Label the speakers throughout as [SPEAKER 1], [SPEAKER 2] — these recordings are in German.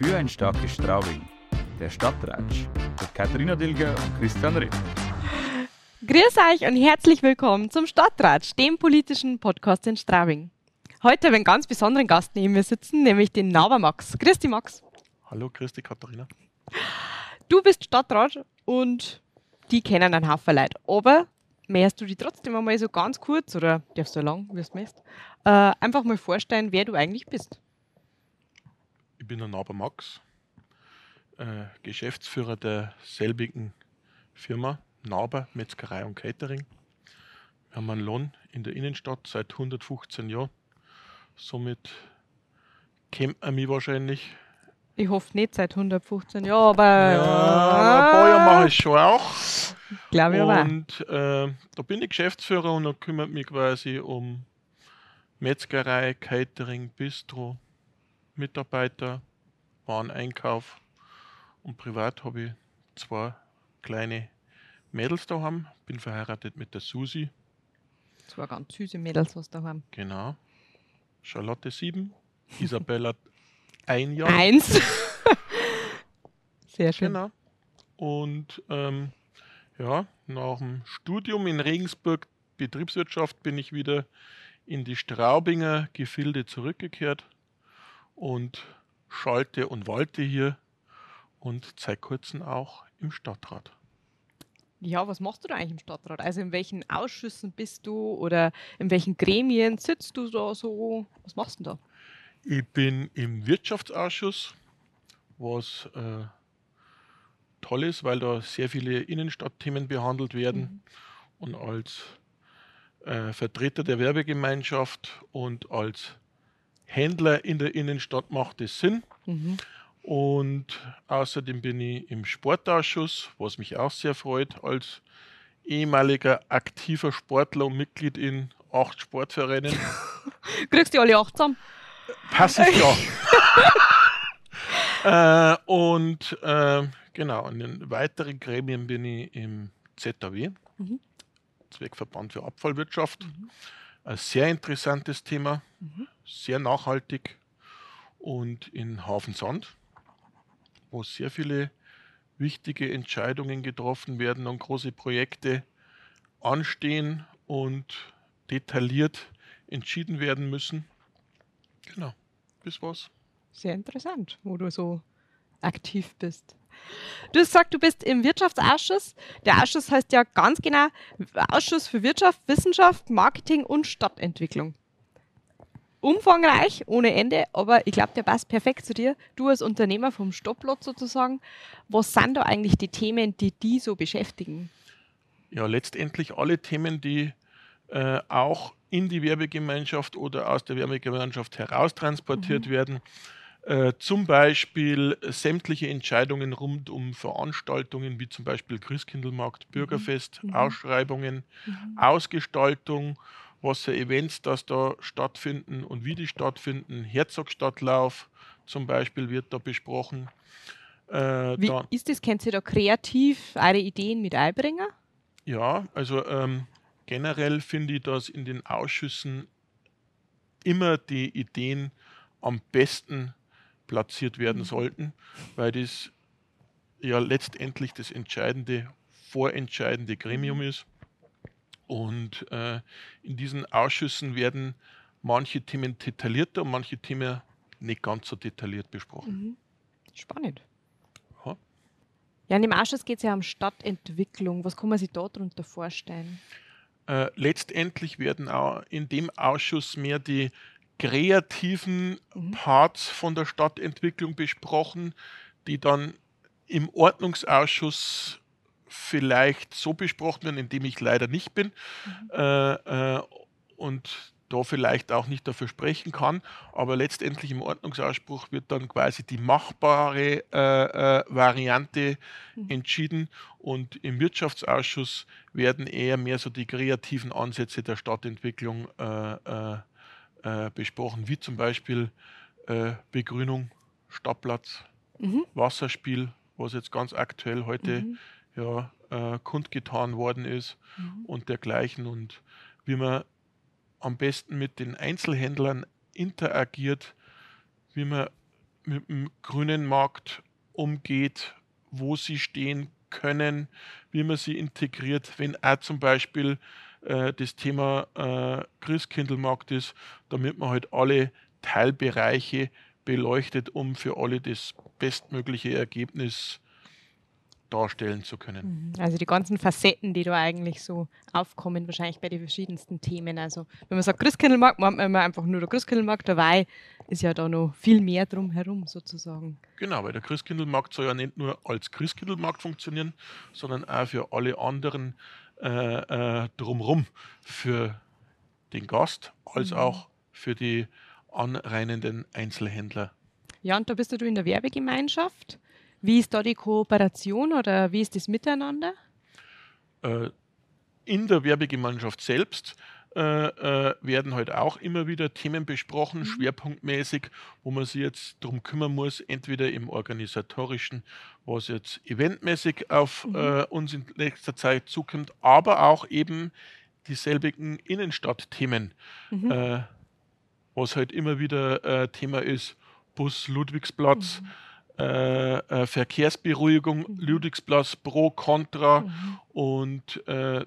[SPEAKER 1] Für ein starkes Straubing. Der Stadtratsch mit Katharina Dilger und Christian Ripp.
[SPEAKER 2] Grüß euch und herzlich willkommen zum Stadtratsch, dem politischen Podcast in Straubing. Heute haben wir einen ganz besonderen Gast neben mir sitzen, nämlich den Naber Max. Grüß dich, Max.
[SPEAKER 3] Hallo, grüß dich, Katharina.
[SPEAKER 2] Du bist Stadtrat und die kennen einen Haufen Leute. Aber möchtest du dich trotzdem einmal so ganz kurz oder darfst du lang, wie du möchtest, äh, einfach mal vorstellen, wer du eigentlich bist?
[SPEAKER 3] Ich bin der Naber Max, äh, Geschäftsführer der selbigen Firma Naber Metzgerei und Catering. Wir haben einen Lohn in der Innenstadt seit 115 Jahren. Somit kennt man mich wahrscheinlich.
[SPEAKER 2] Ich hoffe nicht seit 115 Jahren, aber.
[SPEAKER 3] Ja, ein paar Jahre mache ich schon auch.
[SPEAKER 2] Glaube ich aber.
[SPEAKER 3] Und äh, da bin ich Geschäftsführer und da kümmert mich quasi um Metzgerei, Catering, Bistro, Mitarbeiter, Wareneinkauf. Und privat habe ich zwei kleine Mädels daheim. Bin verheiratet mit der Susi.
[SPEAKER 2] Zwei ganz süße Mädels, was da haben.
[SPEAKER 3] Genau. Charlotte sieben, Isabella ein Jahr.
[SPEAKER 2] Eins. Sehr schön.
[SPEAKER 3] Genau. Und ähm, ja, nach dem Studium in Regensburg Betriebswirtschaft bin ich wieder in die Straubinger Gefilde zurückgekehrt und schalte und walte hier und seit kurzem auch im Stadtrat.
[SPEAKER 2] Ja, was machst du da eigentlich im Stadtrat? Also in welchen Ausschüssen bist du oder in welchen Gremien sitzt du da so? Was machst du da?
[SPEAKER 3] Ich bin im Wirtschaftsausschuss, was äh, toll ist, weil da sehr viele Innenstadtthemen behandelt werden. Mhm. Und als äh, Vertreter der Werbegemeinschaft und als Händler in der Innenstadt macht es Sinn. Mhm. Und außerdem bin ich im Sportausschuss, was mich auch sehr freut, als ehemaliger aktiver Sportler und Mitglied in acht Sportvereinen.
[SPEAKER 2] Kriegst du alle acht zusammen?
[SPEAKER 3] Passiv ja. äh, und äh, genau, in den weiteren Gremien bin ich im ZAW, mhm. Zweckverband für Abfallwirtschaft. Mhm. Ein sehr interessantes Thema, mhm. Sehr nachhaltig und in Hafensand wo sehr viele wichtige Entscheidungen getroffen werden und große Projekte anstehen und detailliert entschieden werden müssen. Genau, bis was.
[SPEAKER 2] Sehr interessant, wo du so aktiv bist. Du hast gesagt, du bist im Wirtschaftsausschuss. Der Ausschuss heißt ja ganz genau Ausschuss für Wirtschaft, Wissenschaft, Marketing und Stadtentwicklung umfangreich, ohne Ende, aber ich glaube, der passt perfekt zu dir. Du als Unternehmer vom Stopplot sozusagen. Was sind da eigentlich die Themen, die die so beschäftigen?
[SPEAKER 3] Ja, letztendlich alle Themen, die äh, auch in die Werbegemeinschaft oder aus der Werbegemeinschaft heraustransportiert mhm. werden. Äh, zum Beispiel sämtliche Entscheidungen rund um Veranstaltungen wie zum Beispiel Christkindlmarkt, mhm. Bürgerfest, mhm. Ausschreibungen, mhm. Ausgestaltung was für Events das da stattfinden und wie die stattfinden. Herzogstadtlauf zum Beispiel wird da besprochen.
[SPEAKER 2] Äh, wie ist das? Könnt ihr da kreativ eure Ideen mit einbringen?
[SPEAKER 3] Ja, also ähm, generell finde ich, dass in den Ausschüssen immer die Ideen am besten platziert werden mhm. sollten, weil das ja letztendlich das entscheidende, vorentscheidende Gremium mhm. ist. Und äh, in diesen Ausschüssen werden manche Themen detaillierter und manche Themen nicht ganz so detailliert besprochen. Mhm.
[SPEAKER 2] Spannend. Ja. ja, in dem Ausschuss geht es ja um Stadtentwicklung. Was kann man sich darunter vorstellen?
[SPEAKER 3] Äh, letztendlich werden auch in dem Ausschuss mehr die kreativen mhm. Parts von der Stadtentwicklung besprochen, die dann im Ordnungsausschuss vielleicht so besprochen werden, in dem ich leider nicht bin mhm. äh, äh, und da vielleicht auch nicht dafür sprechen kann, aber letztendlich im Ordnungsausspruch wird dann quasi die machbare äh, äh Variante mhm. entschieden und im Wirtschaftsausschuss werden eher mehr so die kreativen Ansätze der Stadtentwicklung äh, besprochen, wie zum Beispiel Begrünung, Stadtplatz, mhm. Wasserspiel, was jetzt ganz aktuell heute mhm ja, äh, kundgetan worden ist mhm. und dergleichen und wie man am besten mit den Einzelhändlern interagiert, wie man mit dem grünen Markt umgeht, wo sie stehen können, wie man sie integriert, wenn auch zum Beispiel äh, das Thema äh, Christkindlmarkt ist, damit man halt alle Teilbereiche beleuchtet, um für alle das bestmögliche Ergebnis darstellen zu können.
[SPEAKER 2] Mhm. Also die ganzen Facetten, die da eigentlich so aufkommen, wahrscheinlich bei den verschiedensten Themen. Also wenn man sagt Christkindlmarkt, meint man immer einfach nur der Christkindlmarkt, dabei ist ja da noch viel mehr drumherum sozusagen.
[SPEAKER 3] Genau, weil der Christkindlmarkt soll ja nicht nur als Christkindlmarkt funktionieren, sondern auch für alle anderen äh, äh, drumherum, für den Gast als mhm. auch für die anreinenden Einzelhändler.
[SPEAKER 2] Ja, und da bist du in der Werbegemeinschaft. Wie ist da die Kooperation oder wie ist das Miteinander?
[SPEAKER 3] Äh, in der Werbegemeinschaft selbst äh, äh, werden halt auch immer wieder Themen besprochen, mhm. schwerpunktmäßig, wo man sich jetzt darum kümmern muss, entweder im organisatorischen, was jetzt eventmäßig auf mhm. äh, uns in nächster Zeit zukommt, aber auch eben dieselbigen Innenstadtthemen, mhm. Äh, was halt immer wieder Thema ist, Bus Ludwigsplatz. Mhm äh, äh, Verkehrsberuhigung, mhm. Ludwigsplatz pro, contra mhm. und äh,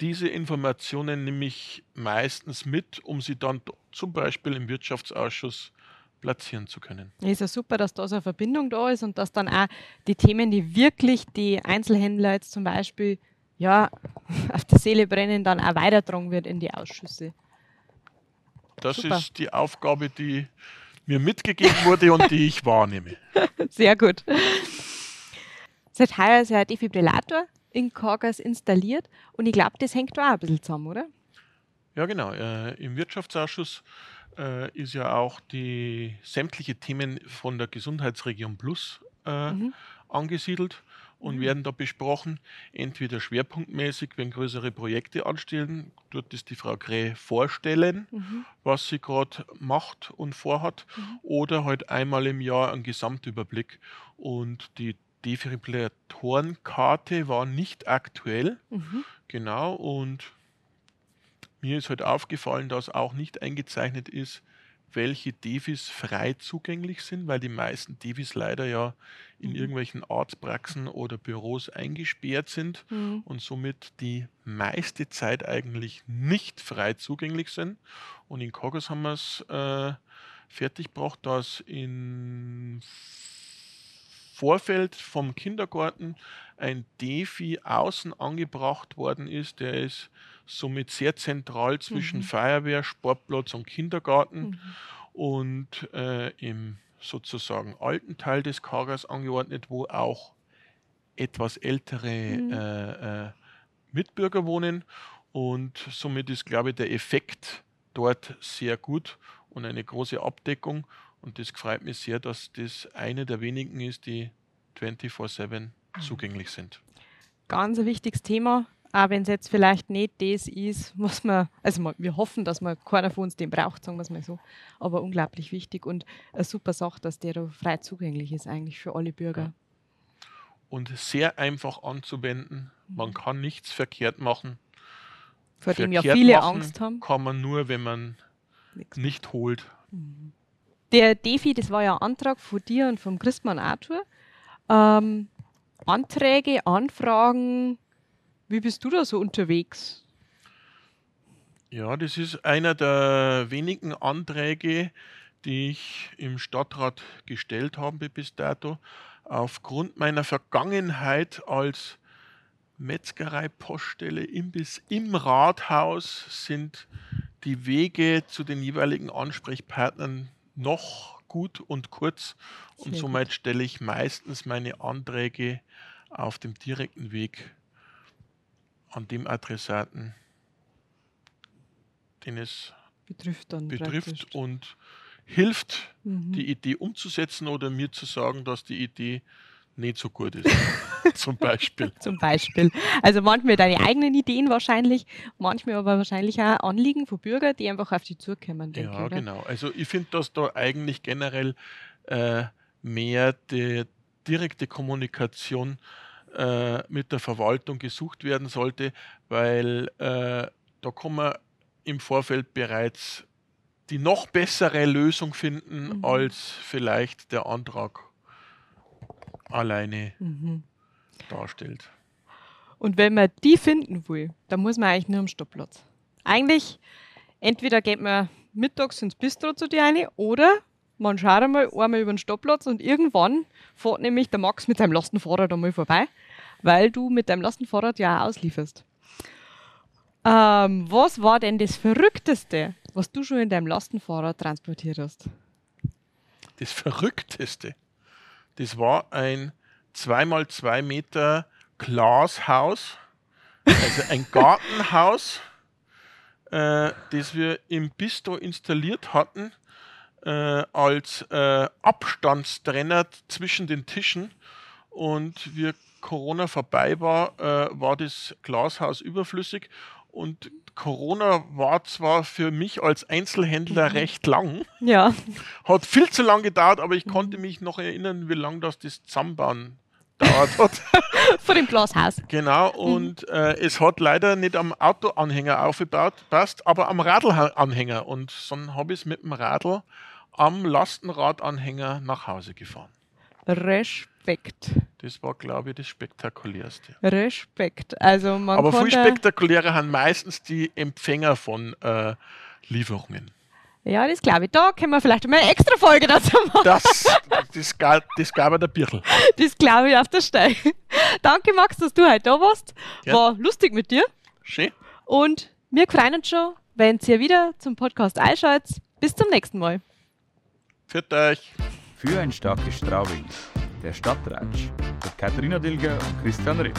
[SPEAKER 3] diese Informationen nehme ich meistens mit, um sie dann zum Beispiel im Wirtschaftsausschuss platzieren zu können.
[SPEAKER 2] ist ja super, dass da so eine Verbindung da ist und dass dann auch die Themen, die wirklich die Einzelhändler jetzt zum Beispiel ja, auf der Seele brennen, dann auch weitertragen wird in die Ausschüsse.
[SPEAKER 3] Das super. ist die Aufgabe, die mir mitgegeben wurde und die ich wahrnehme.
[SPEAKER 2] Sehr gut. Seit heuer ist ja ein Defibrillator in Korgas installiert und ich glaube, das hängt da auch ein bisschen zusammen, oder?
[SPEAKER 3] Ja, genau. Äh, Im Wirtschaftsausschuss äh, ist ja auch die sämtliche Themen von der Gesundheitsregion Plus äh, mhm. angesiedelt und mhm. werden da besprochen, entweder schwerpunktmäßig, wenn größere Projekte anstehen, dort ist die Frau Gräh vorstellen, mhm. was sie gerade macht und vorhat, mhm. oder halt einmal im Jahr ein Gesamtüberblick. Und die Defibrillatorenkarte war nicht aktuell, mhm. genau, und mir ist halt aufgefallen, dass auch nicht eingezeichnet ist, welche Devis frei zugänglich sind, weil die meisten Devis leider ja in mhm. irgendwelchen Arztpraxen oder Büros eingesperrt sind mhm. und somit die meiste Zeit eigentlich nicht frei zugänglich sind. Und in Kogos haben wir es äh, fertiggebracht, dass in Vorfeld vom Kindergarten ein Defi außen angebracht worden ist. Der ist somit sehr zentral zwischen mhm. Feuerwehr, Sportplatz und Kindergarten mhm. und äh, im sozusagen alten Teil des Kagers angeordnet, wo auch etwas ältere mhm. äh, äh, Mitbürger wohnen. Und somit ist, glaube ich, der Effekt dort sehr gut und eine große Abdeckung. Und das freut mich sehr, dass das eine der wenigen ist, die 24-7 mhm. zugänglich sind.
[SPEAKER 2] Ganz ein wichtiges Thema, auch wenn es jetzt vielleicht nicht das ist, was man, also wir hoffen, dass man keiner von uns den braucht, sagen wir es mal so, aber unglaublich wichtig und eine super Sache, dass der da frei zugänglich ist eigentlich für alle Bürger.
[SPEAKER 3] Und sehr einfach anzuwenden. Man mhm. kann nichts verkehrt machen.
[SPEAKER 2] Vor dem ja viele Angst haben.
[SPEAKER 3] Kann man nur, wenn man Nichts nicht holt.
[SPEAKER 2] Mhm. Der Defi, das war ja ein Antrag von dir und vom Christmann Arthur. Ähm, Anträge, Anfragen, wie bist du da so unterwegs?
[SPEAKER 3] Ja, das ist einer der wenigen Anträge, die ich im Stadtrat gestellt habe bis dato. Aufgrund meiner Vergangenheit als Metzgerei-Poststelle, Imbiss im Rathaus sind die Wege zu den jeweiligen Ansprechpartnern noch gut und kurz und Sehr somit gut. stelle ich meistens meine Anträge auf dem direkten Weg an dem Adressaten, den es betrifft, betrifft und hilft, mhm. die Idee umzusetzen oder mir zu sagen, dass die Idee nicht so gut ist. Zum Beispiel.
[SPEAKER 2] Zum Beispiel. Also manchmal deine eigenen Ideen wahrscheinlich, manchmal aber wahrscheinlich auch Anliegen von Bürgern, die einfach auf die zukommen.
[SPEAKER 3] Denke, ja, oder? genau. Also ich finde, dass da eigentlich generell äh, mehr die direkte Kommunikation äh, mit der Verwaltung gesucht werden sollte, weil äh, da kann man im Vorfeld bereits die noch bessere Lösung finden,
[SPEAKER 2] Mhm.
[SPEAKER 3] als vielleicht der Antrag alleine
[SPEAKER 2] Mhm.
[SPEAKER 3] darstellt.
[SPEAKER 2] Und wenn man die finden will, dann muss man eigentlich nur am Stoppplatz. Eigentlich, entweder geht man mittags ins Bistro zu dir rein oder man schaut einmal einmal über den Stoppplatz und irgendwann fährt nämlich der Max mit seinem Lastenfahrrad einmal vorbei, weil du mit deinem Lastenfahrrad ja auch auslieferst. Ähm, was war denn das Verrückteste, was du schon in deinem Lastenfahrrad transportiert hast?
[SPEAKER 3] Das Verrückteste, das war ein 2x2 Meter Glashaus, also ein Gartenhaus, äh, das wir im Bistro installiert hatten, äh, als äh, Abstandstrenner zwischen den Tischen. Und wie Corona vorbei war, äh, war das Glashaus überflüssig. Und Corona war zwar für mich als Einzelhändler recht lang,
[SPEAKER 2] Ja.
[SPEAKER 3] hat viel zu lang gedauert, aber ich konnte mich noch erinnern, wie lange das das Zusammenbauen dauert hat.
[SPEAKER 2] Vor dem Glashaus.
[SPEAKER 3] genau, und äh, es hat leider nicht am Autoanhänger aufgebaut, passt, aber am Radlanhänger. Und dann habe ich es mit dem Radl am Lastenradanhänger nach Hause gefahren.
[SPEAKER 2] Respekt.
[SPEAKER 3] Das war, glaube ich, das Spektakulärste.
[SPEAKER 2] Respekt. Also man
[SPEAKER 3] aber viel spektakulärer sind meistens die Empfänger von äh, Lieferungen.
[SPEAKER 2] Ja, das glaube ich. Da können wir vielleicht mal eine extra Folge dazu machen.
[SPEAKER 3] Das, das, gab, das gab er der Birchel.
[SPEAKER 2] Das glaube ich auf der Stelle. Danke, Max, dass du heute da warst.
[SPEAKER 3] Gern.
[SPEAKER 2] War lustig mit dir.
[SPEAKER 3] Schön.
[SPEAKER 2] Und wir freuen uns schon, wenn ihr wieder zum Podcast einschaltet. Bis zum nächsten Mal.
[SPEAKER 3] Für euch.
[SPEAKER 1] Für ein starkes Straubing. Der Stadtratsch mit Katharina Dilger und Christian Ritt.